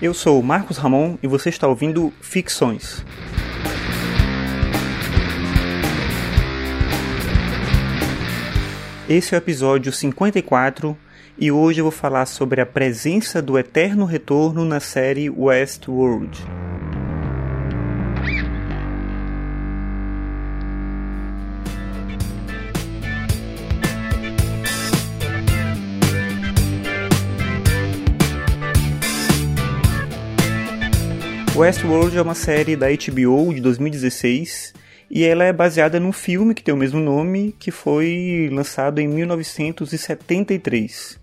Eu sou Marcos Ramon e você está ouvindo Ficções. Esse é o episódio 54 e hoje eu vou falar sobre a presença do eterno retorno na série Westworld. Westworld é uma série da HBO de 2016 e ela é baseada num filme que tem o mesmo nome, que foi lançado em 1973.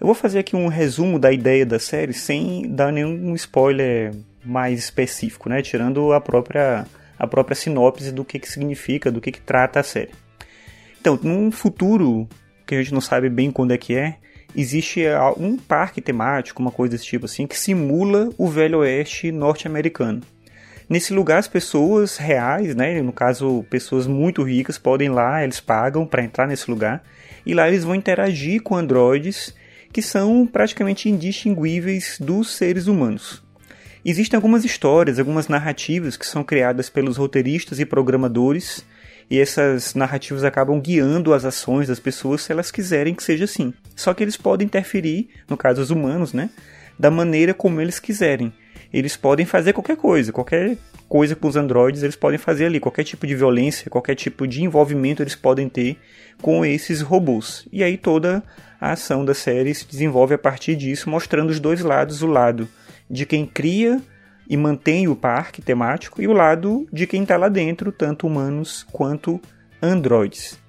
Eu vou fazer aqui um resumo da ideia da série sem dar nenhum spoiler mais específico, né? tirando a própria, a própria sinopse do que, que significa, do que, que trata a série. Então, num futuro que a gente não sabe bem quando é que é, existe um parque temático, uma coisa desse tipo assim, que simula o Velho Oeste norte-americano. Nesse lugar, as pessoas reais, né, no caso, pessoas muito ricas, podem ir lá, eles pagam para entrar nesse lugar, e lá eles vão interagir com androides que são praticamente indistinguíveis dos seres humanos. Existem algumas histórias, algumas narrativas que são criadas pelos roteiristas e programadores e essas narrativas acabam guiando as ações das pessoas se elas quiserem que seja assim. Só que eles podem interferir, no caso os humanos, né, da maneira como eles quiserem. Eles podem fazer qualquer coisa, qualquer coisa com os androides eles podem fazer ali, qualquer tipo de violência, qualquer tipo de envolvimento eles podem ter com esses robôs. E aí toda a ação da série se desenvolve a partir disso, mostrando os dois lados, o lado de quem cria e mantém o parque temático e o lado de quem está lá dentro, tanto humanos quanto androides.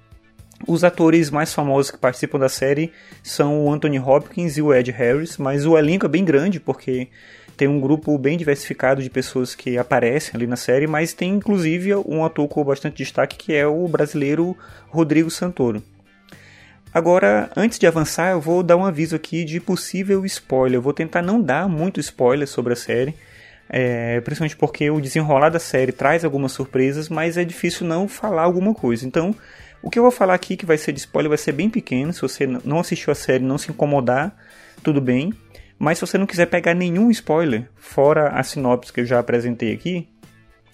Os atores mais famosos que participam da série são o Anthony Hopkins e o Ed Harris, mas o elenco é bem grande porque tem um grupo bem diversificado de pessoas que aparecem ali na série, mas tem inclusive um ator com bastante destaque que é o brasileiro Rodrigo Santoro. Agora, antes de avançar, eu vou dar um aviso aqui de possível spoiler. Eu vou tentar não dar muito spoiler sobre a série é, principalmente porque o desenrolar da série traz algumas surpresas, mas é difícil não falar alguma coisa. Então, o que eu vou falar aqui que vai ser de spoiler vai ser bem pequeno. Se você não assistiu a série, não se incomodar, tudo bem. Mas se você não quiser pegar nenhum spoiler, fora a sinopse que eu já apresentei aqui,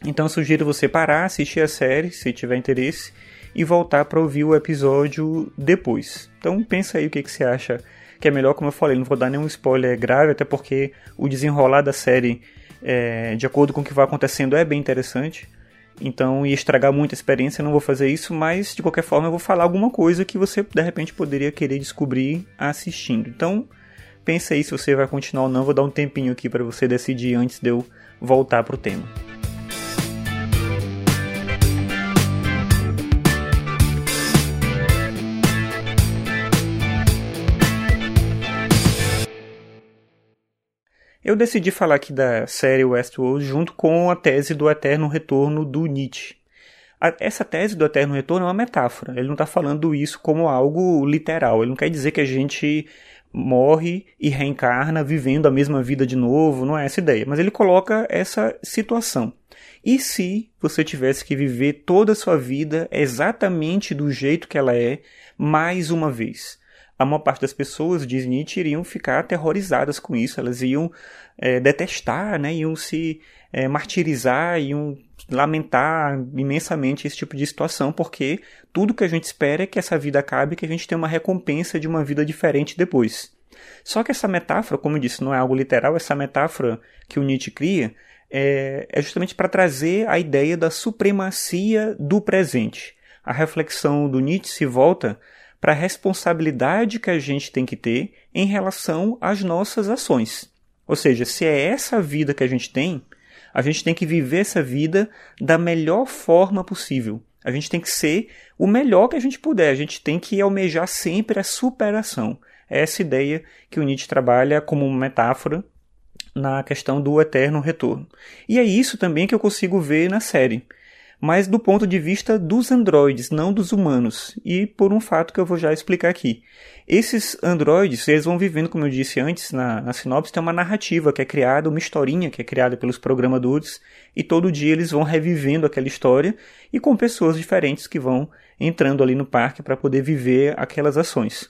então sugiro você parar, assistir a série, se tiver interesse, e voltar para ouvir o episódio depois. Então pensa aí o que, que você acha que é melhor, como eu falei, não vou dar nenhum spoiler grave, até porque o desenrolar da série é, de acordo com o que vai acontecendo, é bem interessante. Então ia estragar muito a experiência, não vou fazer isso, mas de qualquer forma eu vou falar alguma coisa que você de repente poderia querer descobrir assistindo. Então pensa aí se você vai continuar ou não, vou dar um tempinho aqui para você decidir antes de eu voltar para o tema. Eu decidi falar aqui da série Westworld junto com a tese do eterno retorno do Nietzsche. essa tese do eterno retorno é uma metáfora. Ele não está falando isso como algo literal. Ele não quer dizer que a gente morre e reencarna vivendo a mesma vida de novo. Não é essa ideia. Mas ele coloca essa situação. E se você tivesse que viver toda a sua vida exatamente do jeito que ela é, mais uma vez? A maior parte das pessoas, diz Nietzsche, iriam ficar aterrorizadas com isso, elas iam é, detestar, né, iam se é, martirizar, iam lamentar imensamente esse tipo de situação, porque tudo que a gente espera é que essa vida acabe e que a gente tenha uma recompensa de uma vida diferente depois. Só que essa metáfora, como eu disse, não é algo literal, essa metáfora que o Nietzsche cria é, é justamente para trazer a ideia da supremacia do presente. A reflexão do Nietzsche se volta para a responsabilidade que a gente tem que ter em relação às nossas ações. Ou seja, se é essa a vida que a gente tem, a gente tem que viver essa vida da melhor forma possível. A gente tem que ser o melhor que a gente puder. A gente tem que almejar sempre a superação. É essa ideia que o Nietzsche trabalha como metáfora na questão do eterno retorno. E é isso também que eu consigo ver na série mas do ponto de vista dos androides, não dos humanos, e por um fato que eu vou já explicar aqui. Esses androides, eles vão vivendo, como eu disse antes na, na sinopse, tem uma narrativa que é criada, uma historinha que é criada pelos programadores, e todo dia eles vão revivendo aquela história e com pessoas diferentes que vão entrando ali no parque para poder viver aquelas ações.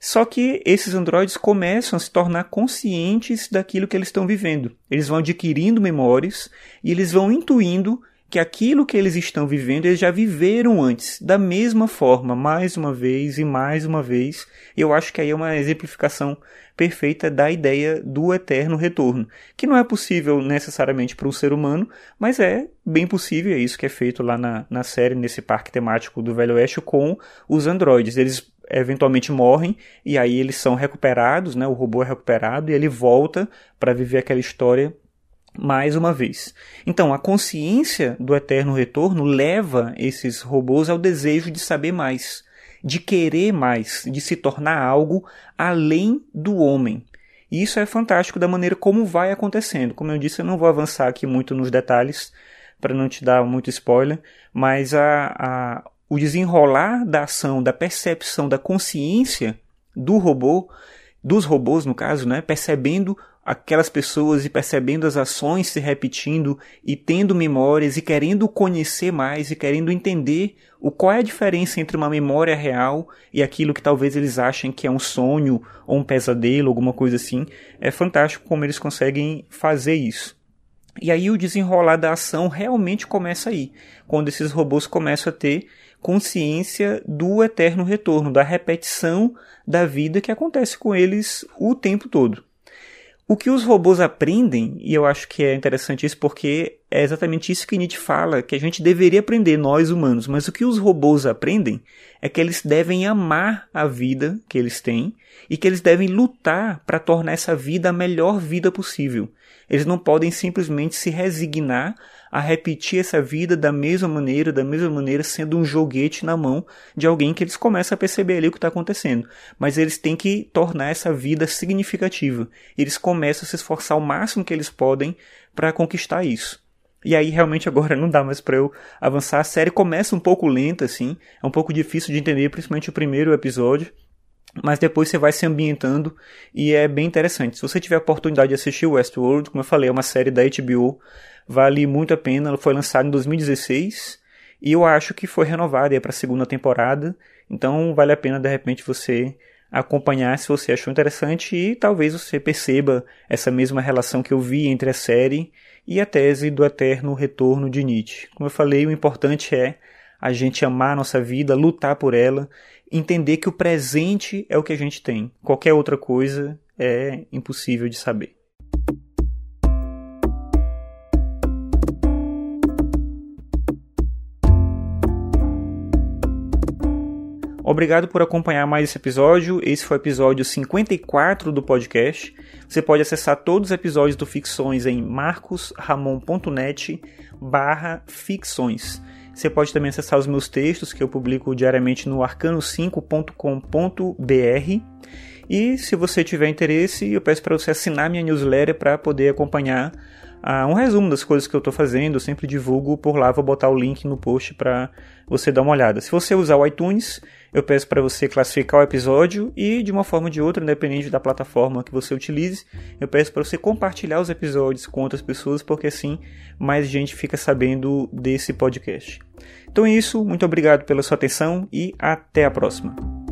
Só que esses androides começam a se tornar conscientes daquilo que eles estão vivendo. Eles vão adquirindo memórias e eles vão intuindo que aquilo que eles estão vivendo eles já viveram antes, da mesma forma, mais uma vez e mais uma vez. Eu acho que aí é uma exemplificação perfeita da ideia do eterno retorno, que não é possível necessariamente para um ser humano, mas é bem possível, é isso que é feito lá na, na série, nesse parque temático do Velho Oeste com os androides. Eles eventualmente morrem e aí eles são recuperados, né? O robô é recuperado e ele volta para viver aquela história mais uma vez. Então, a consciência do eterno retorno leva esses robôs ao desejo de saber mais, de querer mais, de se tornar algo além do homem. E isso é fantástico da maneira como vai acontecendo. Como eu disse, eu não vou avançar aqui muito nos detalhes para não te dar muito spoiler, mas a, a, o desenrolar da ação, da percepção, da consciência do robô, dos robôs no caso, né, percebendo aquelas pessoas e percebendo as ações se repetindo e tendo memórias e querendo conhecer mais e querendo entender o qual é a diferença entre uma memória real e aquilo que talvez eles achem que é um sonho ou um pesadelo, alguma coisa assim. É fantástico como eles conseguem fazer isso. E aí o desenrolar da ação realmente começa aí, quando esses robôs começam a ter consciência do eterno retorno, da repetição da vida que acontece com eles o tempo todo. O que os robôs aprendem, e eu acho que é interessante isso porque é exatamente isso que Nietzsche fala, que a gente deveria aprender, nós humanos, mas o que os robôs aprendem é que eles devem amar a vida que eles têm e que eles devem lutar para tornar essa vida a melhor vida possível. Eles não podem simplesmente se resignar a repetir essa vida da mesma maneira, da mesma maneira, sendo um joguete na mão de alguém que eles começam a perceber ali o que está acontecendo. Mas eles têm que tornar essa vida significativa. Eles começam a se esforçar o máximo que eles podem para conquistar isso. E aí realmente agora não dá mais para eu avançar. A série começa um pouco lenta, assim, é um pouco difícil de entender, principalmente o primeiro episódio mas depois você vai se ambientando e é bem interessante. Se você tiver a oportunidade de assistir Westworld, como eu falei, é uma série da HBO, vale muito a pena. Ela foi lançada em 2016 e eu acho que foi renovada para a segunda temporada, então vale a pena de repente você acompanhar se você achou interessante e talvez você perceba essa mesma relação que eu vi entre a série e a tese do eterno retorno de Nietzsche. Como eu falei, o importante é a gente amar a nossa vida, lutar por ela entender que o presente é o que a gente tem. Qualquer outra coisa é impossível de saber. Obrigado por acompanhar mais esse episódio. Esse foi o episódio 54 do podcast. Você pode acessar todos os episódios do Ficções em marcosramon.net barra ficções. Você pode também acessar os meus textos que eu publico diariamente no arcano5.com.br. E se você tiver interesse, eu peço para você assinar minha newsletter para poder acompanhar um resumo das coisas que eu estou fazendo. Eu sempre divulgo por lá, vou botar o link no post para você dar uma olhada. Se você usar o iTunes, eu peço para você classificar o episódio e, de uma forma ou de outra, independente da plataforma que você utilize, eu peço para você compartilhar os episódios com outras pessoas, porque assim mais gente fica sabendo desse podcast. Então é isso, muito obrigado pela sua atenção e até a próxima.